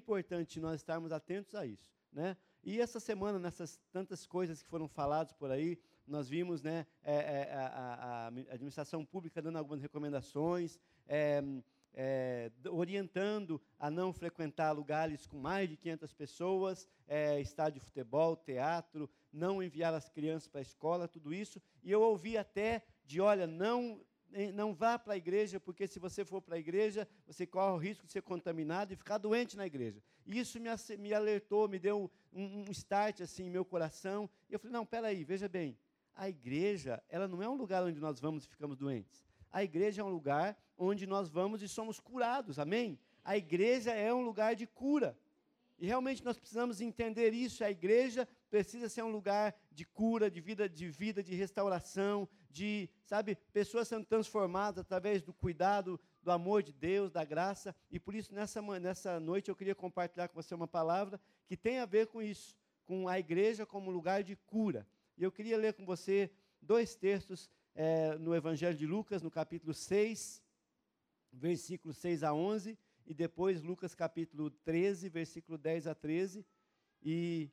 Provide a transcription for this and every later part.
importante nós estarmos atentos a isso, né? E essa semana, nessas tantas coisas que foram faladas por aí, nós vimos né, é, é, a, a, administração pública dando algumas recomendações, é, é, orientando a não frequentar lugares com mais de 500 pessoas, é, estádio de futebol, teatro, não enviar as crianças para a escola, tudo isso. E eu ouvi até de, olha, não não vá para a igreja, porque se você for para a igreja, você corre o risco de ser contaminado e ficar doente na igreja. E isso me, me alertou, me deu um, um start assim em meu coração. E eu falei, não, peraí, veja bem, a igreja, ela não é um lugar onde nós vamos e ficamos doentes. A igreja é um lugar onde nós vamos e somos curados, amém? A igreja é um lugar de cura. E realmente nós precisamos entender isso. A igreja precisa ser um lugar de cura, de vida, de vida, de restauração, de, sabe, pessoas sendo transformadas através do cuidado, do amor de Deus, da graça. E por isso nessa nessa noite eu queria compartilhar com você uma palavra que tem a ver com isso, com a igreja como lugar de cura. E eu queria ler com você dois textos é, no Evangelho de Lucas, no capítulo 6, versículos 6 a 11, e depois Lucas capítulo 13, versículo 10 a 13. E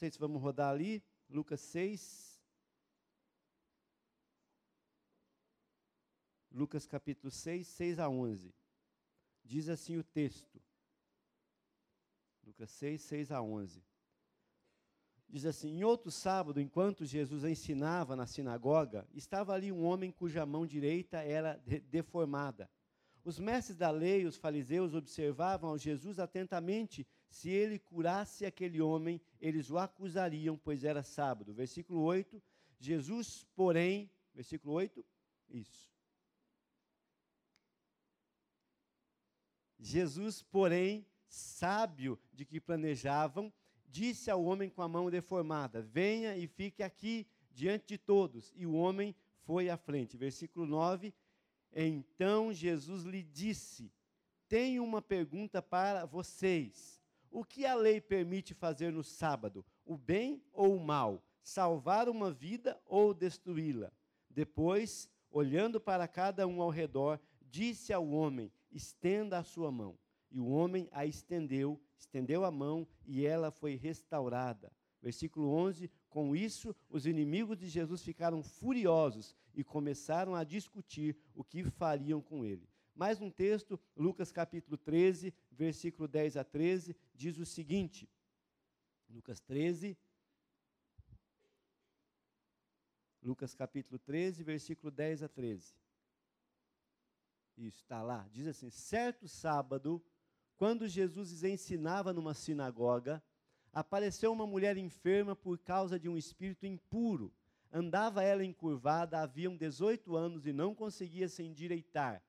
sei se vamos rodar ali, Lucas 6. Lucas capítulo 6, 6 a 11. Diz assim o texto. Lucas 6, 6 a 11. Diz assim: Em outro sábado, enquanto Jesus ensinava na sinagoga, estava ali um homem cuja mão direita era deformada. Os mestres da lei, os fariseus, observavam Jesus atentamente. Se ele curasse aquele homem, eles o acusariam, pois era sábado. Versículo 8. Jesus, porém, versículo 8, isso. Jesus, porém, sábio de que planejavam, disse ao homem com a mão deformada: Venha e fique aqui diante de todos. E o homem foi à frente. Versículo 9. Então Jesus lhe disse: Tenho uma pergunta para vocês. O que a lei permite fazer no sábado? O bem ou o mal? Salvar uma vida ou destruí-la? Depois, olhando para cada um ao redor, disse ao homem: Estenda a sua mão. E o homem a estendeu, estendeu a mão e ela foi restaurada. Versículo 11: Com isso, os inimigos de Jesus ficaram furiosos e começaram a discutir o que fariam com ele. Mais um texto, Lucas capítulo 13, versículo 10 a 13, diz o seguinte: Lucas 13, Lucas capítulo 13, versículo 10 a 13. Isso, está lá. Diz assim: certo sábado, quando Jesus ensinava numa sinagoga, apareceu uma mulher enferma por causa de um espírito impuro. Andava ela encurvada, havia 18 anos e não conseguia se endireitar.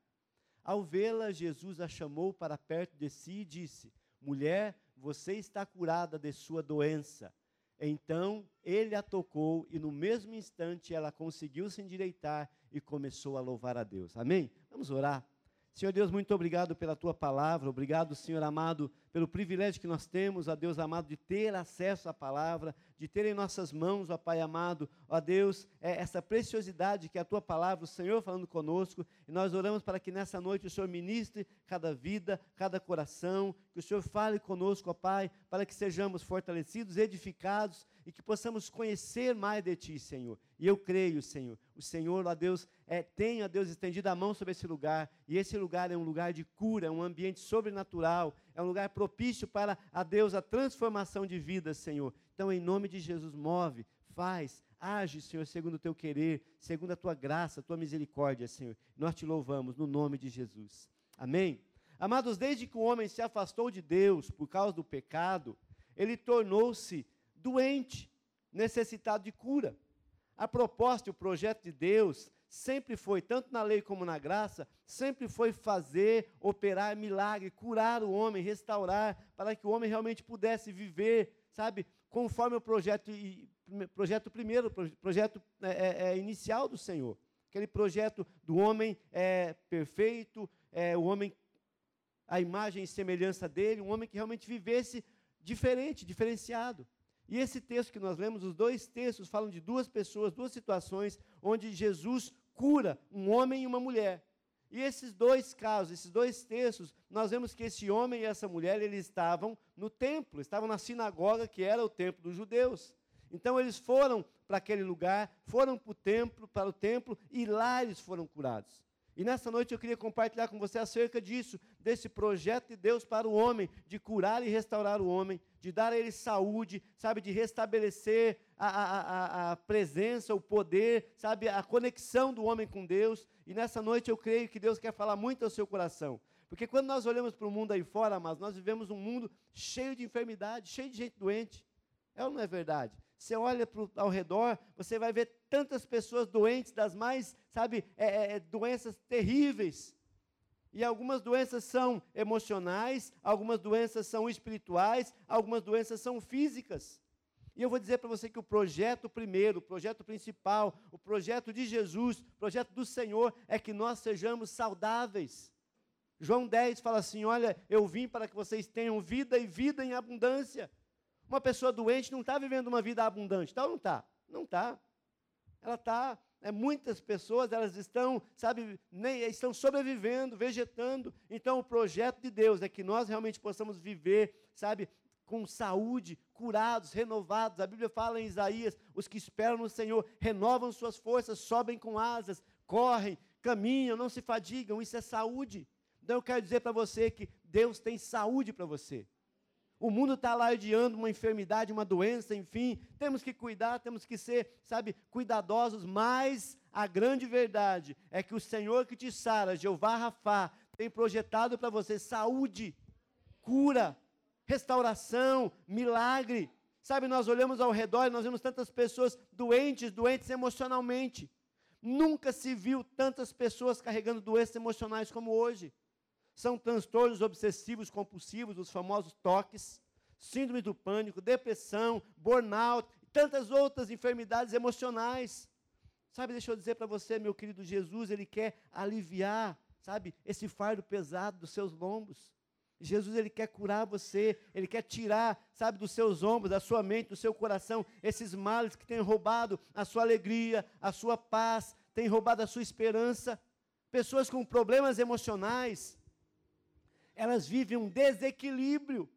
Ao vê-la, Jesus a chamou para perto de si e disse: Mulher, você está curada de sua doença. Então ele a tocou e no mesmo instante ela conseguiu se endireitar e começou a louvar a Deus. Amém? Vamos orar. Senhor Deus, muito obrigado pela tua palavra, obrigado, Senhor amado, pelo privilégio que nós temos, ó Deus amado, de ter acesso à palavra, de ter em nossas mãos, ó Pai amado, ó Deus, é essa preciosidade que é a tua palavra, o Senhor falando conosco, e nós oramos para que nessa noite o Senhor ministre cada vida, cada coração, que o Senhor fale conosco, ó Pai, para que sejamos fortalecidos, edificados e que possamos conhecer mais de Ti, Senhor. E eu creio, Senhor, o Senhor, ó Deus, é, tem, ó Deus, estendido a mão sobre esse lugar, e esse lugar é um lugar de cura, é um ambiente sobrenatural, é um lugar propício para, a Deus, a transformação de vidas, Senhor. Então, em nome de Jesus, move, faz, age, Senhor, segundo o Teu querer, segundo a Tua graça, a Tua misericórdia, Senhor. Nós te louvamos no nome de Jesus. Amém? Amados, desde que o homem se afastou de Deus por causa do pecado, ele tornou-se doente, necessitado de cura. A proposta e o projeto de Deus sempre foi, tanto na lei como na graça, sempre foi fazer, operar milagre, curar o homem, restaurar, para que o homem realmente pudesse viver, sabe, conforme o projeto, projeto primeiro, projeto é, é, é, inicial do Senhor. Aquele projeto do homem é, perfeito, é, o homem, a imagem e semelhança dele, um homem que realmente vivesse diferente, diferenciado. E esse texto que nós lemos, os dois textos falam de duas pessoas, duas situações onde Jesus cura um homem e uma mulher. E esses dois casos, esses dois textos, nós vemos que esse homem e essa mulher, eles estavam no templo, estavam na sinagoga, que era o templo dos judeus. Então eles foram para aquele lugar, foram para o templo, para o templo, e lá eles foram curados. E nessa noite eu queria compartilhar com você acerca disso, desse projeto de Deus para o homem, de curar e restaurar o homem, de dar a ele saúde, sabe, de restabelecer a, a, a, a presença, o poder, sabe, a conexão do homem com Deus. E nessa noite eu creio que Deus quer falar muito ao seu coração. Porque quando nós olhamos para o mundo aí fora, mas nós vivemos um mundo cheio de enfermidade, cheio de gente doente. É ou não é verdade? Você olha pro, ao redor, você vai ver tantas pessoas doentes, das mais, sabe, é, é, é, doenças terríveis. E algumas doenças são emocionais, algumas doenças são espirituais, algumas doenças são físicas. E eu vou dizer para você que o projeto primeiro, o projeto principal, o projeto de Jesus, o projeto do Senhor é que nós sejamos saudáveis. João 10 fala assim: Olha, eu vim para que vocês tenham vida e vida em abundância. Uma pessoa doente não está vivendo uma vida abundante, está ou não está? Não está. Ela está. É, muitas pessoas elas estão, sabe, nem, estão sobrevivendo, vegetando. Então o projeto de Deus é que nós realmente possamos viver, sabe, com saúde, curados, renovados. A Bíblia fala em Isaías: os que esperam no Senhor renovam suas forças, sobem com asas, correm, caminham, não se fadigam. Isso é saúde. Então eu quero dizer para você que Deus tem saúde para você. O mundo está alardeando uma enfermidade, uma doença, enfim. Temos que cuidar, temos que ser, sabe, cuidadosos. Mas a grande verdade é que o Senhor que te sara, Jeová Rafá, tem projetado para você saúde, cura, restauração, milagre. Sabe, nós olhamos ao redor e nós vemos tantas pessoas doentes, doentes emocionalmente. Nunca se viu tantas pessoas carregando doenças emocionais como hoje. São transtornos obsessivos compulsivos, os famosos toques, síndrome do pânico, depressão, burnout, tantas outras enfermidades emocionais. Sabe, deixa eu dizer para você, meu querido Jesus, ele quer aliviar, sabe, esse fardo pesado dos seus lombos. Jesus ele quer curar você, ele quer tirar, sabe, dos seus ombros, da sua mente, do seu coração, esses males que têm roubado a sua alegria, a sua paz, têm roubado a sua esperança. Pessoas com problemas emocionais, elas vivem um desequilíbrio.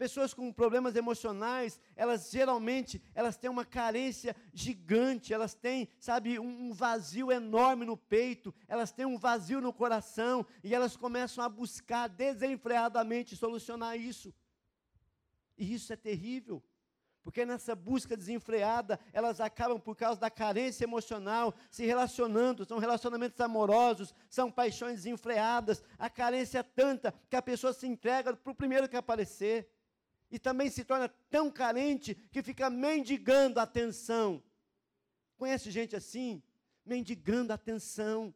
Pessoas com problemas emocionais, elas geralmente, elas têm uma carência gigante, elas têm, sabe, um, vazio enorme no peito, elas têm um vazio no coração e elas começam a buscar desenfreadamente solucionar isso. E isso é terrível. Porque nessa busca desenfreada, elas acabam, por causa da carência emocional, se relacionando, são relacionamentos amorosos, são paixões desenfreadas. A carência é tanta que a pessoa se entrega para o primeiro que aparecer. E também se torna tão carente que fica mendigando atenção. Conhece gente assim? Mendigando atenção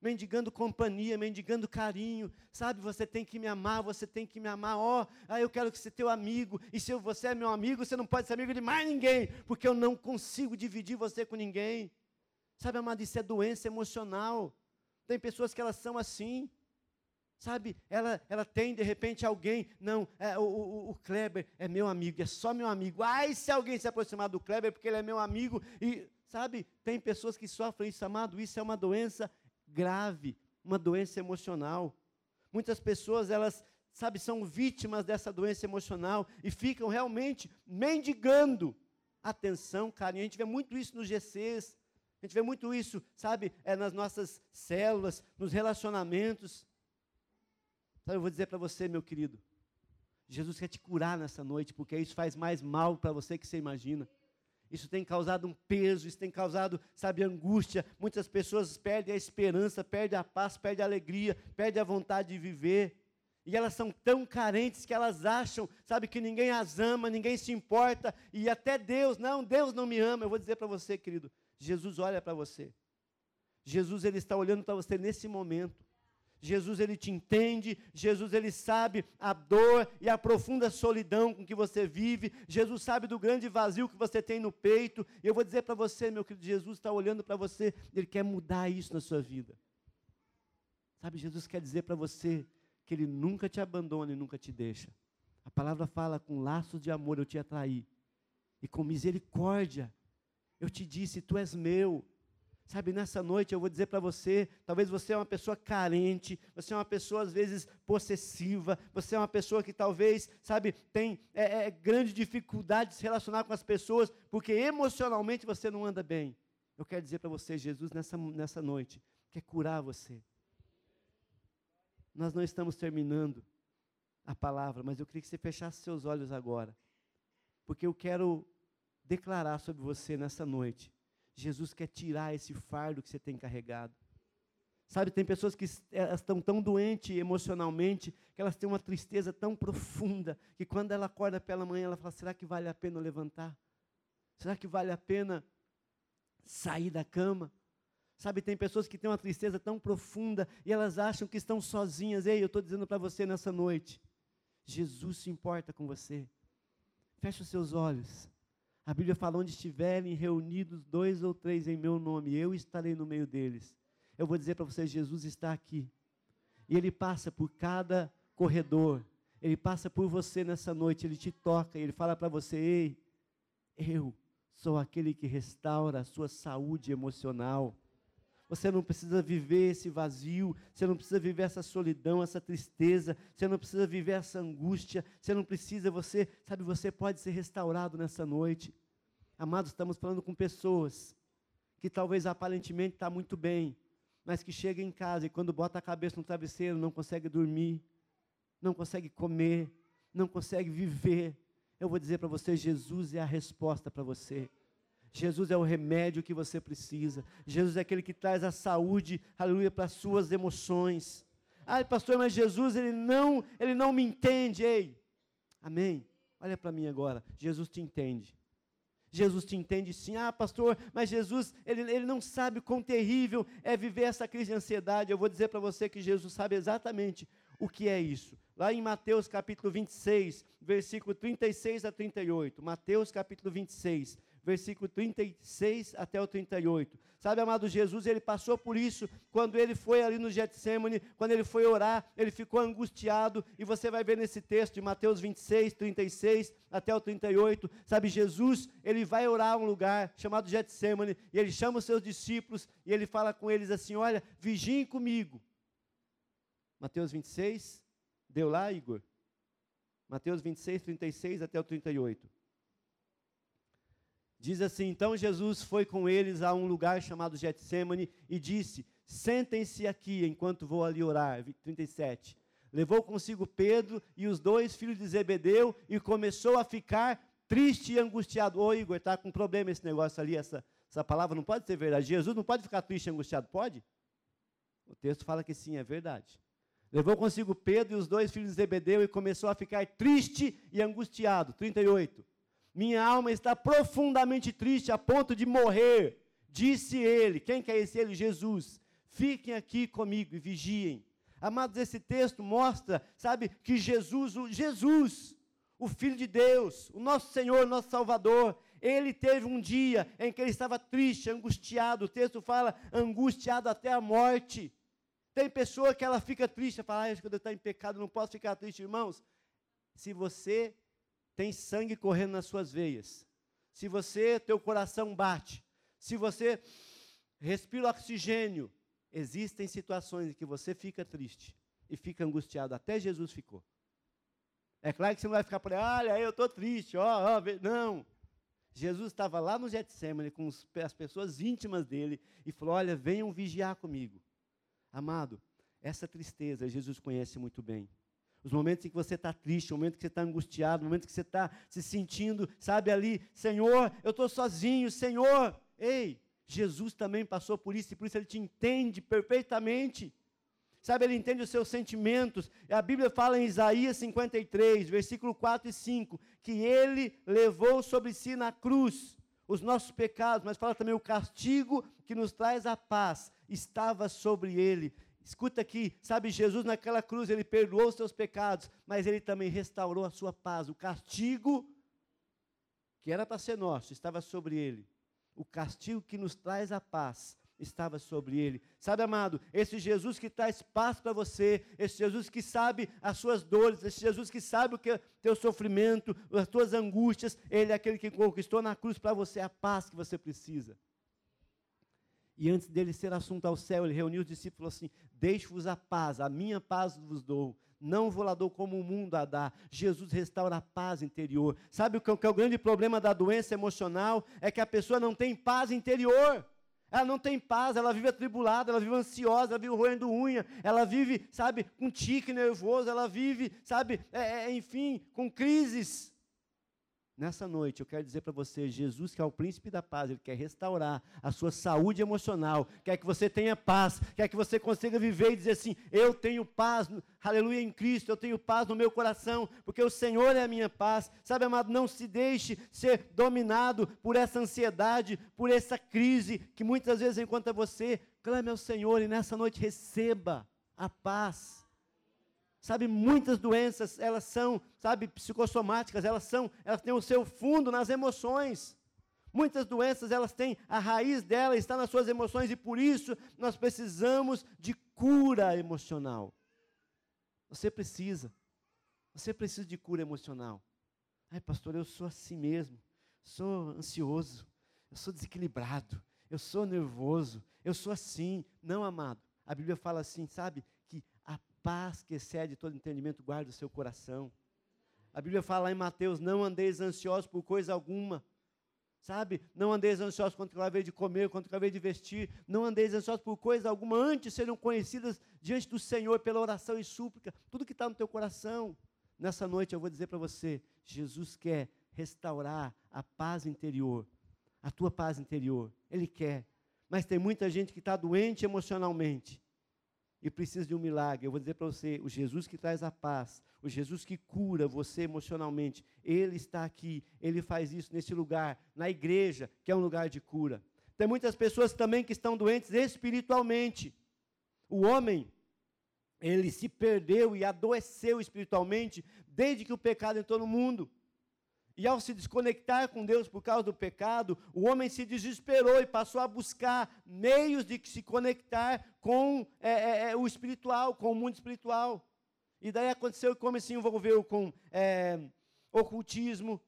mendigando companhia, mendigando carinho, sabe? Você tem que me amar, você tem que me amar, ó, oh, eu quero que você teu amigo, e se você é meu amigo, você não pode ser amigo de mais ninguém, porque eu não consigo dividir você com ninguém. Sabe, amado, isso é doença emocional. Tem pessoas que elas são assim, sabe? Ela, ela tem de repente alguém, não, é, o, o, o, Kleber é meu amigo, é só meu amigo. Ai, se alguém se aproximar do Kleber, porque ele é meu amigo, e, sabe? Tem pessoas que sofrem isso, amado, isso é uma doença grave, uma doença emocional. Muitas pessoas, elas, sabe, são vítimas dessa doença emocional e ficam realmente mendigando atenção, carinho. A gente vê muito isso nos GCs, a gente vê muito isso, sabe, é, nas nossas células, nos relacionamentos. Sabe, eu vou dizer para você, meu querido, Jesus quer te curar nessa noite, porque isso faz mais mal para você que você imagina. Isso tem causado um peso, isso tem causado, sabe, angústia. Muitas pessoas perdem a esperança, perdem a paz, perdem a alegria, perdem a vontade de viver. E elas são tão carentes que elas acham, sabe, que ninguém as ama, ninguém se importa, e até Deus, não, Deus não me ama. Eu vou dizer para você, querido, Jesus olha para você. Jesus ele está olhando para você nesse momento. Jesus ele te entende, Jesus ele sabe a dor e a profunda solidão com que você vive, Jesus sabe do grande vazio que você tem no peito. E eu vou dizer para você, meu querido, Jesus está olhando para você, ele quer mudar isso na sua vida. Sabe, Jesus quer dizer para você que ele nunca te abandona e nunca te deixa. A palavra fala com laços de amor eu te atraí, e com misericórdia eu te disse: Tu és meu. Sabe, nessa noite eu vou dizer para você, talvez você é uma pessoa carente, você é uma pessoa às vezes possessiva, você é uma pessoa que talvez, sabe, tem é, é, grande dificuldade de se relacionar com as pessoas, porque emocionalmente você não anda bem. Eu quero dizer para você, Jesus, nessa, nessa noite, quer curar você. Nós não estamos terminando a palavra, mas eu queria que você fechasse seus olhos agora, porque eu quero declarar sobre você nessa noite Jesus quer tirar esse fardo que você tem carregado. Sabe, tem pessoas que estão tão doentes emocionalmente, que elas têm uma tristeza tão profunda, que quando ela acorda pela manhã, ela fala: será que vale a pena levantar? Será que vale a pena sair da cama? Sabe, tem pessoas que têm uma tristeza tão profunda e elas acham que estão sozinhas. Ei, eu estou dizendo para você nessa noite: Jesus se importa com você. Feche os seus olhos. A Bíblia fala: onde estiverem reunidos dois ou três em meu nome, eu estarei no meio deles. Eu vou dizer para vocês: Jesus está aqui. E ele passa por cada corredor. Ele passa por você nessa noite, ele te toca, ele fala para você: ei, eu sou aquele que restaura a sua saúde emocional. Você não precisa viver esse vazio, você não precisa viver essa solidão, essa tristeza, você não precisa viver essa angústia, você não precisa, você, sabe, você pode ser restaurado nessa noite. Amados, estamos falando com pessoas que talvez aparentemente está muito bem, mas que chega em casa e quando bota a cabeça no travesseiro não consegue dormir, não consegue comer, não consegue viver. Eu vou dizer para você, Jesus é a resposta para você. Jesus é o remédio que você precisa. Jesus é aquele que traz a saúde, aleluia, para as suas emoções. Ah, pastor, mas Jesus, ele não, ele não me entende. Ei, amém? Olha para mim agora. Jesus te entende. Jesus te entende sim. Ah, pastor, mas Jesus, ele, ele não sabe quão terrível é viver essa crise de ansiedade. Eu vou dizer para você que Jesus sabe exatamente o que é isso. Lá em Mateus capítulo 26, versículo 36 a 38. Mateus capítulo 26, versículo 36 até o 38. Sabe, amado Jesus, ele passou por isso quando ele foi ali no Getsemane, quando ele foi orar, ele ficou angustiado, e você vai ver nesse texto de Mateus 26, 36 até o 38. Sabe, Jesus, ele vai orar a um lugar chamado Getsemane, e ele chama os seus discípulos, e ele fala com eles assim: Olha, vigiem comigo. Mateus 26, deu lá, Igor? Mateus 26, 36 até o 38. Diz assim: Então Jesus foi com eles a um lugar chamado Getsemane e disse: Sentem-se aqui enquanto vou ali orar. 37. Levou consigo Pedro e os dois filhos de Zebedeu e começou a ficar triste e angustiado. Ô Igor, está com problema esse negócio ali, essa, essa palavra não pode ser verdade. Jesus não pode ficar triste e angustiado, pode? O texto fala que sim, é verdade. Levou consigo Pedro e os dois filhos de Zebedeu e começou a ficar triste e angustiado. 38. Minha alma está profundamente triste a ponto de morrer. Disse ele. Quem que é esse ele? Jesus. Fiquem aqui comigo e vigiem. Amados, esse texto mostra, sabe, que Jesus, o Jesus, o Filho de Deus, o nosso Senhor, nosso Salvador, ele teve um dia em que ele estava triste, angustiado. O texto fala angustiado até a morte. Tem pessoa que ela fica triste, fala, ah, quando eu estou em pecado, não posso ficar triste, irmãos. Se você tem sangue correndo nas suas veias, se você, teu coração bate, se você respira oxigênio, existem situações em que você fica triste e fica angustiado, até Jesus ficou. É claro que você não vai ficar por aí, olha, eu estou triste, ó, ó, não. Jesus estava lá no Getsemane com as pessoas íntimas dele e falou: Olha, venham vigiar comigo. Amado, essa tristeza Jesus conhece muito bem os momentos em que você está triste, o momento que você está angustiado, o momento que você está se sentindo, sabe, ali, Senhor, eu estou sozinho, Senhor. Ei, Jesus também passou por isso e por isso ele te entende perfeitamente. Sabe, ele entende os seus sentimentos. A Bíblia fala em Isaías 53, versículo 4 e 5, que ele levou sobre si na cruz os nossos pecados, mas fala também o castigo que nos traz a paz estava sobre ele. Escuta aqui, sabe, Jesus naquela cruz, ele perdoou os seus pecados, mas ele também restaurou a sua paz. O castigo que era para ser nosso estava sobre ele. O castigo que nos traz a paz estava sobre ele. Sabe, amado, esse Jesus que traz paz para você, esse Jesus que sabe as suas dores, esse Jesus que sabe o que é teu sofrimento, as tuas angústias, ele é aquele que conquistou na cruz para você a paz que você precisa. E antes dele ser assunto ao céu, ele reuniu os discípulos assim: Deixe-vos a paz, a minha paz vos dou. Não vou lá dou como o mundo a dá. Jesus restaura a paz interior. Sabe o que, é o grande problema da doença emocional? É que a pessoa não tem paz interior. Ela não tem paz, ela vive atribulada, ela vive ansiosa, ela vive roendo unha, ela vive, sabe, com tique nervoso, ela vive, sabe, é, é, enfim, com crises. Nessa noite, eu quero dizer para você: Jesus, que é o príncipe da paz, ele quer restaurar a sua saúde emocional, quer que você tenha paz, quer que você consiga viver e dizer assim: Eu tenho paz, aleluia, em Cristo, eu tenho paz no meu coração, porque o Senhor é a minha paz. Sabe, amado, não se deixe ser dominado por essa ansiedade, por essa crise que muitas vezes encontra você. Clame ao Senhor e nessa noite receba a paz. Sabe, muitas doenças, elas são, sabe, psicossomáticas, elas são, elas têm o seu fundo nas emoções. Muitas doenças, elas têm, a raiz dela está nas suas emoções e por isso nós precisamos de cura emocional. Você precisa. Você precisa de cura emocional. Ai, pastor, eu sou assim mesmo. Sou ansioso. Eu sou desequilibrado. Eu sou nervoso. Eu sou assim. Não, amado. A Bíblia fala assim, sabe? Paz que excede todo entendimento guarda o seu coração. A Bíblia fala em Mateus: não andeis ansiosos por coisa alguma. Sabe? Não andeis ansiosos quanto vai de comer, quanto vai de vestir. Não andeis ansiosos por coisa alguma. Antes serão conhecidas diante do Senhor pela oração e súplica. Tudo que está no teu coração. Nessa noite eu vou dizer para você: Jesus quer restaurar a paz interior. A tua paz interior. Ele quer. Mas tem muita gente que está doente emocionalmente e precisa de um milagre, eu vou dizer para você: o Jesus que traz a paz, o Jesus que cura você emocionalmente, ele está aqui, ele faz isso nesse lugar, na igreja, que é um lugar de cura. Tem muitas pessoas também que estão doentes espiritualmente. O homem, ele se perdeu e adoeceu espiritualmente desde que o pecado entrou no mundo. E ao se desconectar com Deus por causa do pecado, o homem se desesperou e passou a buscar meios de se conectar com é, é, é, o espiritual, com o mundo espiritual. E daí aconteceu que o homem se envolveu com é, ocultismo,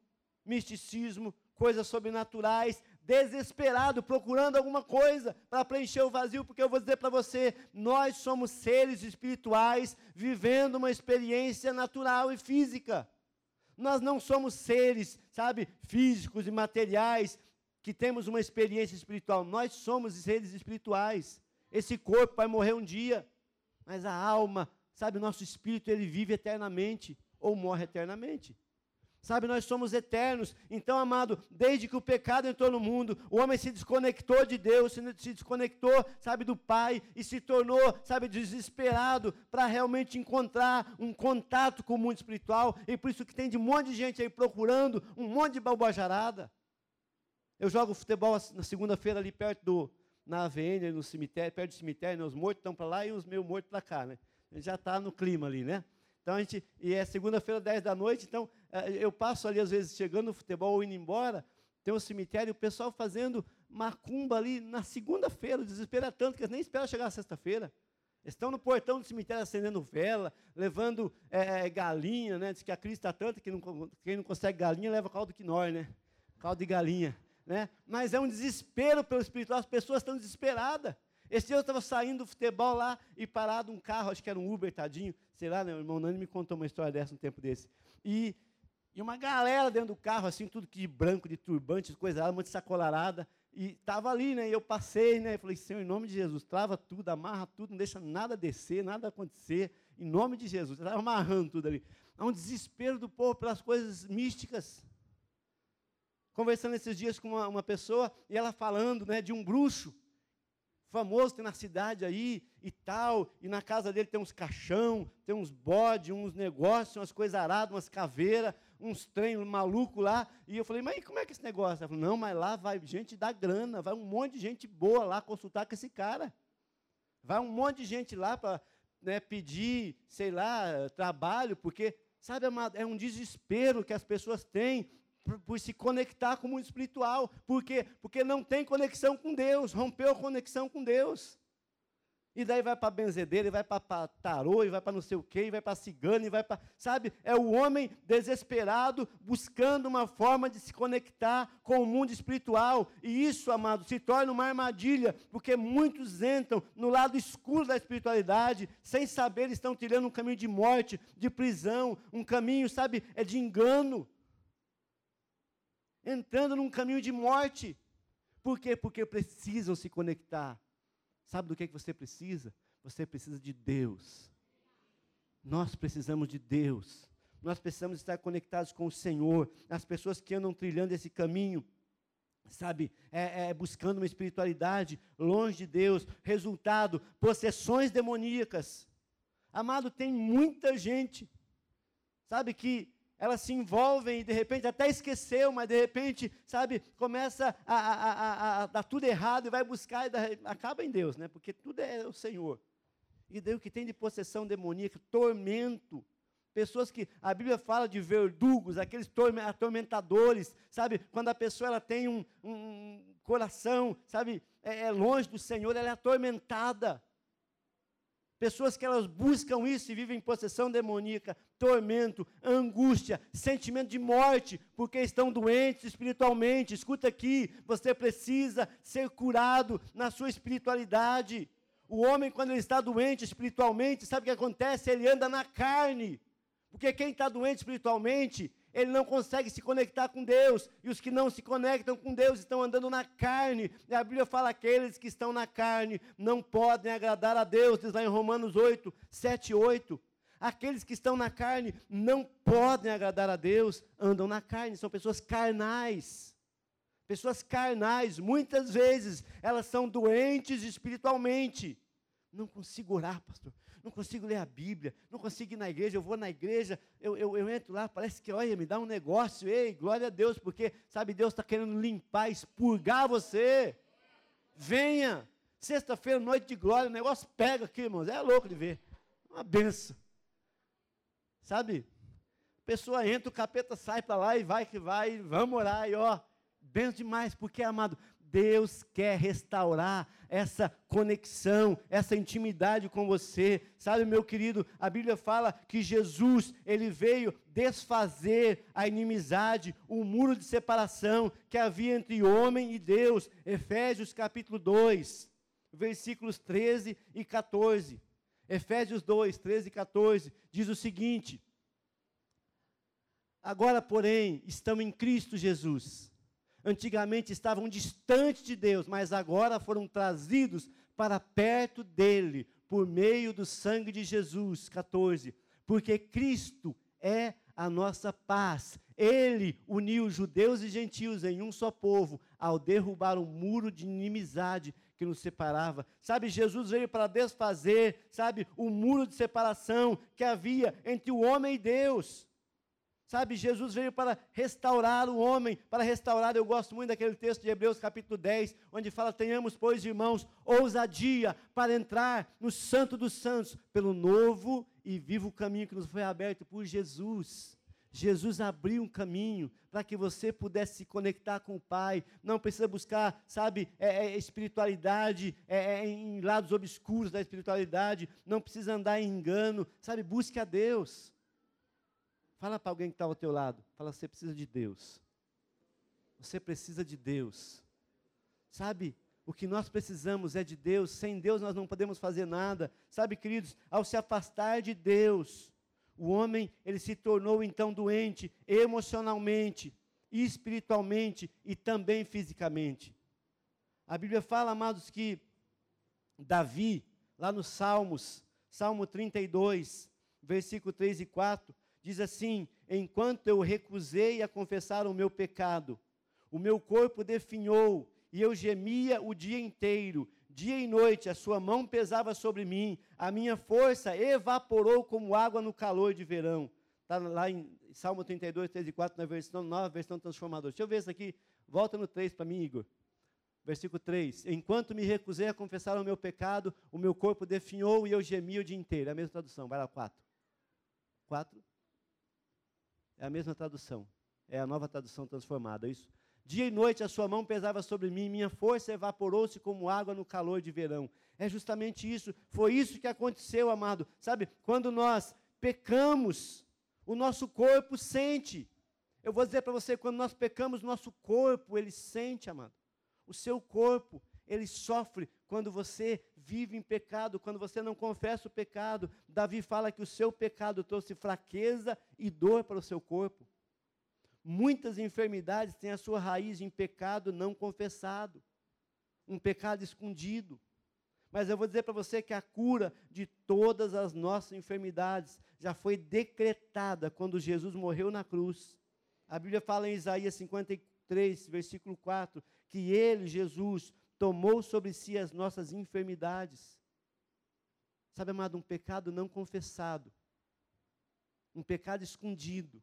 misticismo, coisas sobrenaturais, desesperado, procurando alguma coisa para preencher o vazio, porque eu vou dizer para você: nós somos seres espirituais vivendo uma experiência natural e física. Nós não somos seres, sabe, físicos e materiais que temos uma experiência espiritual. Nós somos seres espirituais. Esse corpo vai morrer um dia, mas a alma, sabe, nosso espírito, ele vive eternamente ou morre eternamente. Sabe, nós somos eternos. Então, amado, desde que o pecado entrou no mundo, o homem se desconectou de Deus, se desconectou, sabe, do Pai e se tornou, sabe, desesperado para realmente encontrar um contato com o mundo espiritual. E por isso que tem de um monte de gente aí procurando um monte de balbajarada. Eu jogo futebol na segunda-feira ali perto do, na AVN, no cemitério, perto do cemitério, né? os mortos estão para lá e os meus mortos para cá, né? Já está no clima ali, né? Então a gente, e é segunda-feira, 10 da noite, então eh, eu passo ali, às vezes, chegando no futebol ou indo embora, tem um cemitério, o pessoal fazendo macumba ali na segunda-feira, desespera tanto que eles nem esperam chegar sexta-feira. Estão no portão do cemitério acendendo vela, levando é, galinha, né? Diz que a crise está tanta que não, quem não consegue galinha leva caldo que nós, né? Caldo de galinha. Né? Mas é um desespero pelo espiritual, as pessoas estão desesperadas. Esse dia eu estava saindo do futebol lá e parado um carro, acho que era um Uber, tadinho, sei lá, né, o irmão Nani me contou uma história dessa um tempo desse. E, e uma galera dentro do carro, assim, tudo que de branco, de turbante, coisa lá, muito sacolarada. E estava ali, né? E eu passei, né? E falei, Senhor, em nome de Jesus, trava tudo, amarra tudo, não deixa nada descer, nada acontecer. Em nome de Jesus. Estava amarrando tudo ali. Há um desespero do povo pelas coisas místicas. Conversando esses dias com uma, uma pessoa, e ela falando né, de um bruxo famoso tem na cidade aí e tal, e na casa dele tem uns caixão, tem uns bode, uns negócios, umas coisas aradas, umas caveiras, uns trem maluco lá. E eu falei, mas como é que é esse negócio? Ela falou, não, mas lá vai gente da grana, vai um monte de gente boa lá consultar com esse cara. Vai um monte de gente lá para né, pedir, sei lá, trabalho, porque, sabe, amado, é um desespero que as pessoas têm por, se conectar com o mundo espiritual. Por quê? Porque não tem conexão com Deus, rompeu a conexão com Deus. E daí vai para benzedeira, e vai para tarô, e vai para não sei o quê, e vai para cigano, e vai para. Sabe? É o homem desesperado buscando uma forma de se conectar com o mundo espiritual. E isso, amado, se torna uma armadilha, porque muitos entram no lado escuro da espiritualidade, sem saber, estão tirando um caminho de morte, de prisão, um caminho, sabe, é de engano. Entrando num caminho de morte. Por quê? Porque precisam se conectar Sabe do que, é que você precisa? Você precisa de Deus. Nós precisamos de Deus. Nós precisamos estar conectados com o Senhor. As pessoas que andam trilhando esse caminho, sabe, é, é, buscando uma espiritualidade longe de Deus. Resultado: possessões demoníacas. Amado, tem muita gente, sabe, que elas se envolvem e de repente até esqueceu, mas de repente, sabe, começa a, a, a, a dar tudo errado e vai buscar e dá, acaba em Deus, né? Porque tudo é o Senhor. E daí o que tem de possessão demoníaca, tormento, pessoas que a Bíblia fala de verdugos, aqueles atormentadores, sabe? Quando a pessoa ela tem um, um coração, sabe, é, é longe do Senhor, ela é atormentada. Pessoas que elas buscam isso e vivem em possessão demoníaca, tormento, angústia, sentimento de morte, porque estão doentes espiritualmente. Escuta aqui, você precisa ser curado na sua espiritualidade. O homem, quando ele está doente espiritualmente, sabe o que acontece? Ele anda na carne. Porque quem está doente espiritualmente, ele não consegue se conectar com Deus, e os que não se conectam com Deus estão andando na carne. E a Bíblia fala: aqueles que estão na carne não podem agradar a Deus, diz lá em Romanos 8, 7 e 8. Aqueles que estão na carne não podem agradar a Deus, andam na carne, são pessoas carnais. Pessoas carnais, muitas vezes, elas são doentes espiritualmente. Não consigo orar, pastor não consigo ler a Bíblia, não consigo ir na igreja, eu vou na igreja, eu, eu, eu entro lá, parece que, olha, me dá um negócio, ei, glória a Deus, porque, sabe, Deus está querendo limpar, expurgar você. Venha, sexta-feira, noite de glória, o negócio pega aqui, irmãos, é louco de ver, uma benção. Sabe, a pessoa entra, o capeta sai para lá e vai que vai, vamos orar, e ó, benção demais, porque, amado, Deus quer restaurar essa conexão, essa intimidade com você. Sabe, meu querido, a Bíblia fala que Jesus, ele veio desfazer a inimizade, o muro de separação que havia entre homem e Deus. Efésios capítulo 2, versículos 13 e 14. Efésios 2, 13 e 14 diz o seguinte: Agora, porém, estão em Cristo Jesus antigamente estavam distantes de Deus, mas agora foram trazidos para perto dele, por meio do sangue de Jesus. 14. Porque Cristo é a nossa paz. Ele uniu judeus e gentios em um só povo, ao derrubar o um muro de inimizade que nos separava. Sabe, Jesus veio para desfazer, sabe, o muro de separação que havia entre o homem e Deus. Sabe, Jesus veio para restaurar o homem, para restaurar. Eu gosto muito daquele texto de Hebreus capítulo 10, onde fala: Tenhamos, pois, irmãos, ousadia para entrar no Santo dos Santos, pelo novo e vivo caminho que nos foi aberto por Jesus. Jesus abriu um caminho para que você pudesse se conectar com o Pai. Não precisa buscar, sabe, é, é, espiritualidade é, é em lados obscuros da espiritualidade. Não precisa andar em engano. Sabe, busque a Deus. Fala para alguém que está ao teu lado. Fala, você precisa de Deus. Você precisa de Deus. Sabe, o que nós precisamos é de Deus. Sem Deus nós não podemos fazer nada. Sabe, queridos, ao se afastar de Deus, o homem, ele se tornou então doente emocionalmente, espiritualmente e também fisicamente. A Bíblia fala, amados, que Davi, lá nos Salmos, Salmo 32, versículo 3 e 4, Diz assim: Enquanto eu recusei a confessar o meu pecado, o meu corpo definhou e eu gemia o dia inteiro. Dia e noite a sua mão pesava sobre mim, a minha força evaporou como água no calor de verão. Está lá em Salmo 32, 3 e 4, na versão nova, versão transformadora. Deixa eu ver isso aqui. Volta no 3 para mim, Igor. Versículo 3: Enquanto me recusei a confessar o meu pecado, o meu corpo definhou e eu gemia o dia inteiro. É a mesma tradução. Vai lá, 4. 4. É a mesma tradução. É a nova tradução transformada. Isso. Dia e noite a sua mão pesava sobre mim, minha força evaporou-se como água no calor de verão. É justamente isso, foi isso que aconteceu, amado. Sabe, quando nós pecamos, o nosso corpo sente. Eu vou dizer para você, quando nós pecamos, nosso corpo, ele sente, amado. O seu corpo, ele sofre quando você vive em pecado, quando você não confessa o pecado. Davi fala que o seu pecado trouxe fraqueza e dor para o seu corpo. Muitas enfermidades têm a sua raiz em pecado não confessado, um pecado escondido. Mas eu vou dizer para você que a cura de todas as nossas enfermidades já foi decretada quando Jesus morreu na cruz. A Bíblia fala em Isaías 53, versículo 4, que ele, Jesus, tomou sobre si as nossas enfermidades. Sabe, amado, um pecado não confessado, um pecado escondido,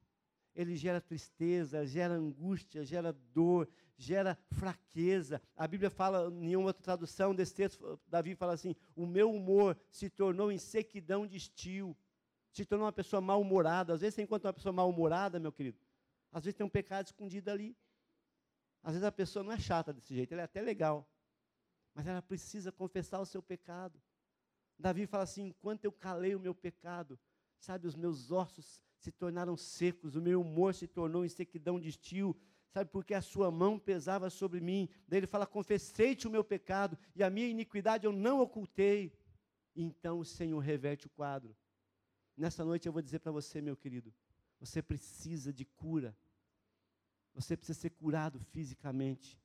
ele gera tristeza, gera angústia, gera dor, gera fraqueza. A Bíblia fala, em uma outra tradução desse texto, Davi fala assim: o meu humor se tornou em sequidão de estio, se tornou uma pessoa mal-humorada. Às vezes você encontra uma pessoa mal-humorada, meu querido, às vezes tem um pecado escondido ali. Às vezes a pessoa não é chata desse jeito, ela é até legal, mas ela precisa confessar o seu pecado. Davi fala assim: enquanto eu calei o meu pecado, sabe, os meus ossos se tornaram secos, o meu humor se tornou em sequidão de estio, sabe, porque a sua mão pesava sobre mim. Daí ele fala: confessei-te o meu pecado e a minha iniquidade eu não ocultei. Então o Senhor reverte o quadro. Nessa noite eu vou dizer para você, meu querido, você precisa de cura. Você precisa ser curado fisicamente.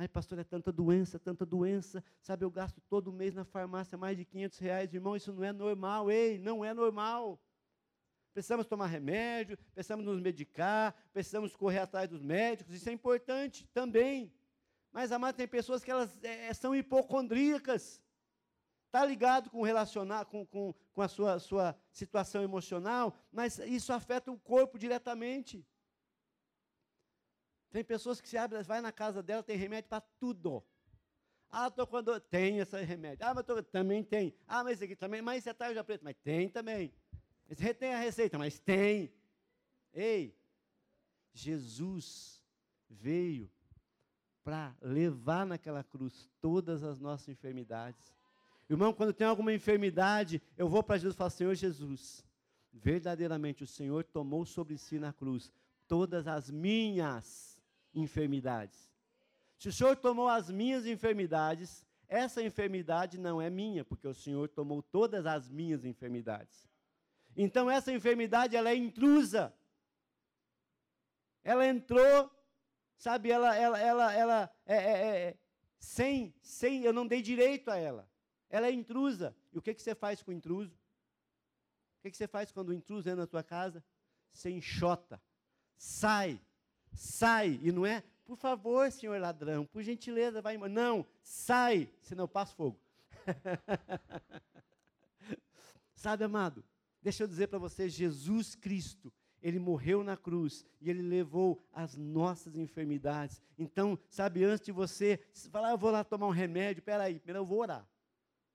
Ai, pastor, é tanta doença, tanta doença. Sabe, eu gasto todo mês na farmácia mais de 500 reais. Irmão, isso não é normal. Ei, não é normal. Precisamos tomar remédio, precisamos nos medicar, precisamos correr atrás dos médicos, isso é importante também. Mas, amado, tem pessoas que elas é, são hipocondríacas. Está ligado com relacionar com, com, com a sua, sua situação emocional, mas isso afeta o corpo diretamente. Tem pessoas que se abrem, vai na casa dela, tem remédio para tudo. Ah, estou quando tem esse remédio. Ah, mas tô, também tem. Ah, mas esse aqui também, mas esse é tarja preta, mas tem também. Esse tem a receita, mas tem. Ei, Jesus veio para levar naquela cruz todas as nossas enfermidades. Irmão, quando tem alguma enfermidade, eu vou para Jesus e falo, Senhor Jesus, verdadeiramente o Senhor tomou sobre si na cruz todas as minhas enfermidades. Se o Senhor tomou as minhas enfermidades, essa enfermidade não é minha, porque o Senhor tomou todas as minhas enfermidades. Então essa enfermidade ela é intrusa. Ela entrou, sabe? Ela, ela, ela, ela é, é, é, sem, sem, eu não dei direito a ela. Ela é intrusa. E o que, que você faz com o intruso? O que, que você faz quando o intruso entra na tua casa? Você enxota. Sai. Sai. E não é, por favor, senhor ladrão, por gentileza, vai embora. Não, sai, senão eu passo fogo. Sabe, amado? Deixa eu dizer para você, Jesus Cristo, ele morreu na cruz e ele levou as nossas enfermidades. Então, sabe, antes de você falar, ah, eu vou lá tomar um remédio, peraí, primeiro eu vou orar.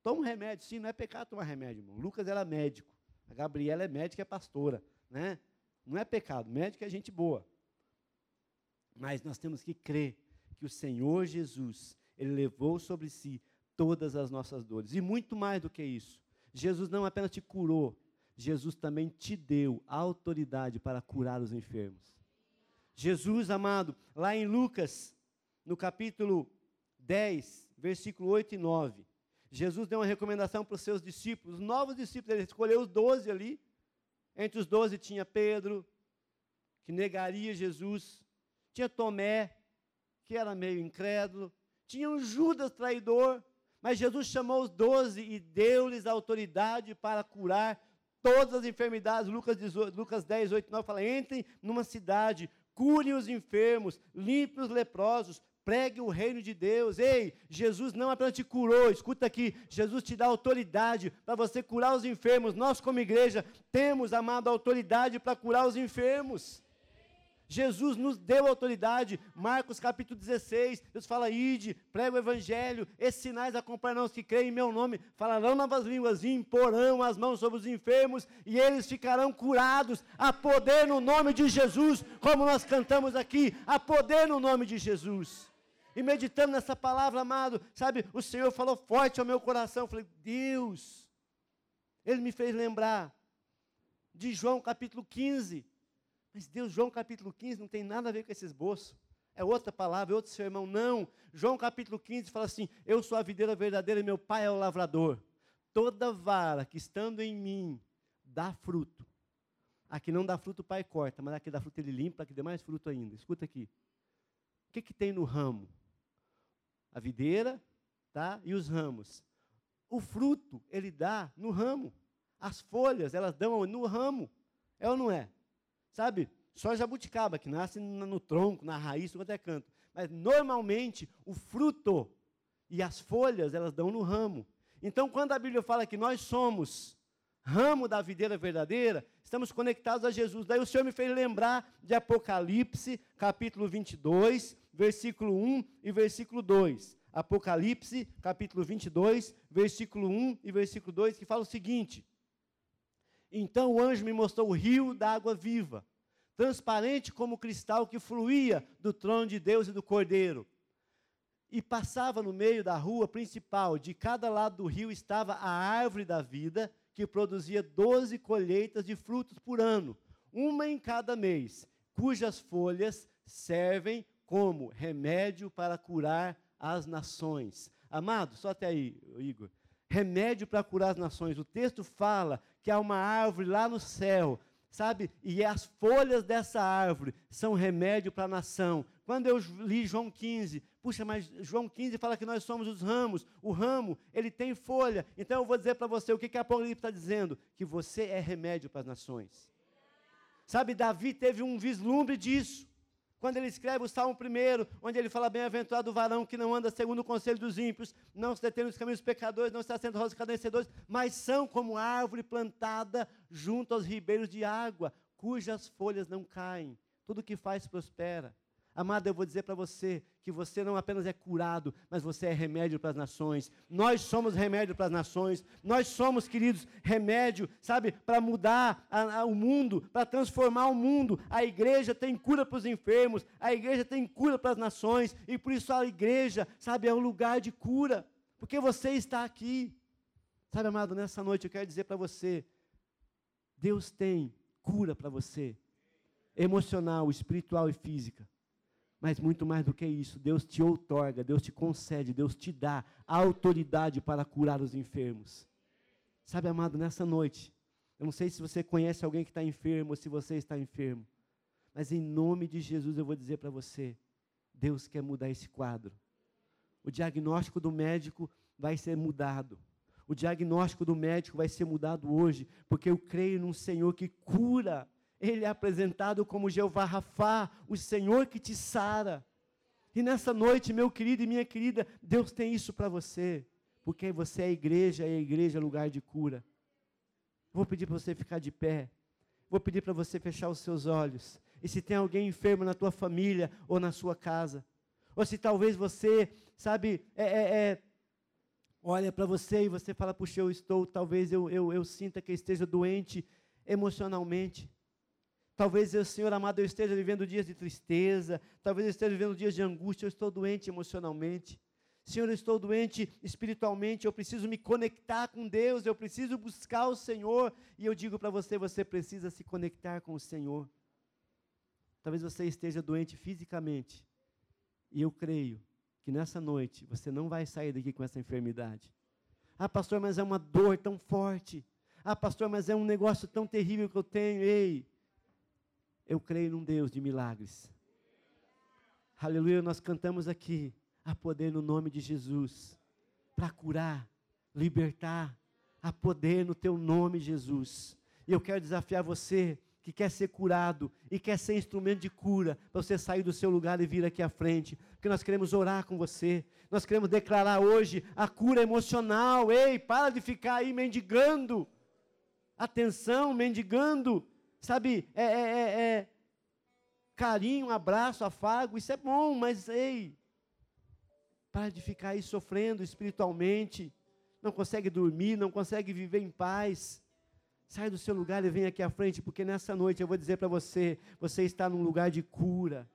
Toma um remédio, sim, não é pecado tomar remédio, irmão. Lucas era médico, a Gabriela é médica e é pastora, né? Não é pecado, médico é gente boa. Mas nós temos que crer que o Senhor Jesus, ele levou sobre si todas as nossas dores. E muito mais do que isso. Jesus não apenas te curou, Jesus também te deu autoridade para curar os enfermos. Jesus, amado, lá em Lucas, no capítulo 10, versículo 8 e 9, Jesus deu uma recomendação para os seus discípulos, os novos discípulos, ele escolheu os doze ali. Entre os doze tinha Pedro, que negaria Jesus, tinha Tomé, que era meio incrédulo, tinha um Judas traidor, mas Jesus chamou os doze e deu-lhes autoridade para curar todas as enfermidades. Lucas, 18, Lucas 10, 8, 9 fala: entrem numa cidade, curem os enfermos, limpem os leprosos, pregue o reino de Deus. Ei, Jesus não apenas te curou, escuta aqui, Jesus te dá autoridade para você curar os enfermos. Nós, como igreja, temos, amado, autoridade para curar os enfermos. Jesus nos deu autoridade. Marcos capítulo 16, Deus fala: ide, prega o evangelho, esses sinais acompanharão os que creem em meu nome, falarão novas línguas, e imporão as mãos sobre os enfermos, e eles ficarão curados. A poder no nome de Jesus, como nós cantamos aqui, a poder no nome de Jesus. E meditando nessa palavra, amado, sabe, o Senhor falou forte ao meu coração. Eu falei, Deus, Ele me fez lembrar de João capítulo 15 mas Deus, João capítulo 15 não tem nada a ver com esse esboço. É outra palavra, é outro sermão. Não. João capítulo 15 fala assim: Eu sou a videira verdadeira e meu pai é o lavrador. Toda vara que estando em mim dá fruto. A que não dá fruto, o pai corta, mas a que dá fruto ele limpa, a que dê mais fruto ainda. Escuta aqui. O que, que tem no ramo? A videira tá? e os ramos. O fruto ele dá no ramo. As folhas, elas dão no ramo. É ou não é? Sabe? Só jabuticaba, que nasce no tronco, na raiz, quanto é canto. Mas normalmente o fruto e as folhas, elas dão no ramo. Então, quando a Bíblia fala que nós somos ramo da videira verdadeira, estamos conectados a Jesus. Daí o Senhor me fez lembrar de Apocalipse, capítulo 22, versículo 1 e versículo 2. Apocalipse, capítulo 22, versículo 1 e versículo 2, que fala o seguinte: então o anjo me mostrou o rio da água viva, transparente como cristal que fluía do trono de Deus e do Cordeiro. E passava no meio da rua principal, de cada lado do rio estava a árvore da vida, que produzia doze colheitas de frutos por ano, uma em cada mês, cujas folhas servem como remédio para curar as nações. Amado, só até aí, Igor. Remédio para curar as nações. O texto fala que há uma árvore lá no céu, sabe? E as folhas dessa árvore são remédio para a nação. Quando eu li João 15, puxa, mas João 15 fala que nós somos os ramos. O ramo, ele tem folha. Então eu vou dizer para você o que, que Apocalipse está dizendo: que você é remédio para as nações. Sabe, Davi teve um vislumbre disso. Quando ele escreve o Salmo 1, onde ele fala: Bem-aventurado o varão que não anda segundo o conselho dos ímpios, não se detém nos caminhos dos pecadores, não está sendo rosa cadecedores, mas são como árvore plantada junto aos ribeiros de água, cujas folhas não caem. Tudo que faz prospera. Amado, eu vou dizer para você que você não apenas é curado, mas você é remédio para as nações. Nós somos remédio para as nações. Nós somos, queridos, remédio, sabe, para mudar a, a, o mundo, para transformar o mundo. A igreja tem cura para os enfermos, a igreja tem cura para as nações, e por isso a igreja, sabe, é um lugar de cura, porque você está aqui. Sabe, amado, nessa noite eu quero dizer para você: Deus tem cura para você, emocional, espiritual e física. Mas muito mais do que isso, Deus te outorga, Deus te concede, Deus te dá a autoridade para curar os enfermos. Sabe, amado, nessa noite, eu não sei se você conhece alguém que está enfermo ou se você está enfermo, mas em nome de Jesus eu vou dizer para você: Deus quer mudar esse quadro. O diagnóstico do médico vai ser mudado. O diagnóstico do médico vai ser mudado hoje, porque eu creio num Senhor que cura ele é apresentado como Jeová Rafá, o Senhor que te sara. E nessa noite, meu querido e minha querida, Deus tem isso para você, porque você é a igreja e a igreja é lugar de cura. Vou pedir para você ficar de pé. Vou pedir para você fechar os seus olhos. E se tem alguém enfermo na tua família ou na sua casa, ou se talvez você, sabe, é, é, é olha para você e você fala, puxa, eu estou, talvez eu, eu, eu sinta que eu esteja doente emocionalmente. Talvez eu, Senhor amado, eu esteja vivendo dias de tristeza, talvez eu esteja vivendo dias de angústia, eu estou doente emocionalmente. Senhor, eu estou doente espiritualmente, eu preciso me conectar com Deus, eu preciso buscar o Senhor. E eu digo para você, você precisa se conectar com o Senhor. Talvez você esteja doente fisicamente. E eu creio que nessa noite você não vai sair daqui com essa enfermidade. Ah, pastor, mas é uma dor tão forte. Ah, pastor, mas é um negócio tão terrível que eu tenho. Ei, eu creio num Deus de milagres. Aleluia, nós cantamos aqui a poder no nome de Jesus para curar, libertar, a poder no teu nome, Jesus. E eu quero desafiar você que quer ser curado e quer ser instrumento de cura, para você sair do seu lugar e vir aqui à frente, porque nós queremos orar com você, nós queremos declarar hoje a cura emocional. Ei, para de ficar aí mendigando, atenção, mendigando Sabe, é, é, é, é, carinho, abraço, afago, isso é bom, mas ei, para de ficar aí sofrendo espiritualmente, não consegue dormir, não consegue viver em paz. Sai do seu lugar e vem aqui à frente, porque nessa noite eu vou dizer para você: você está num lugar de cura.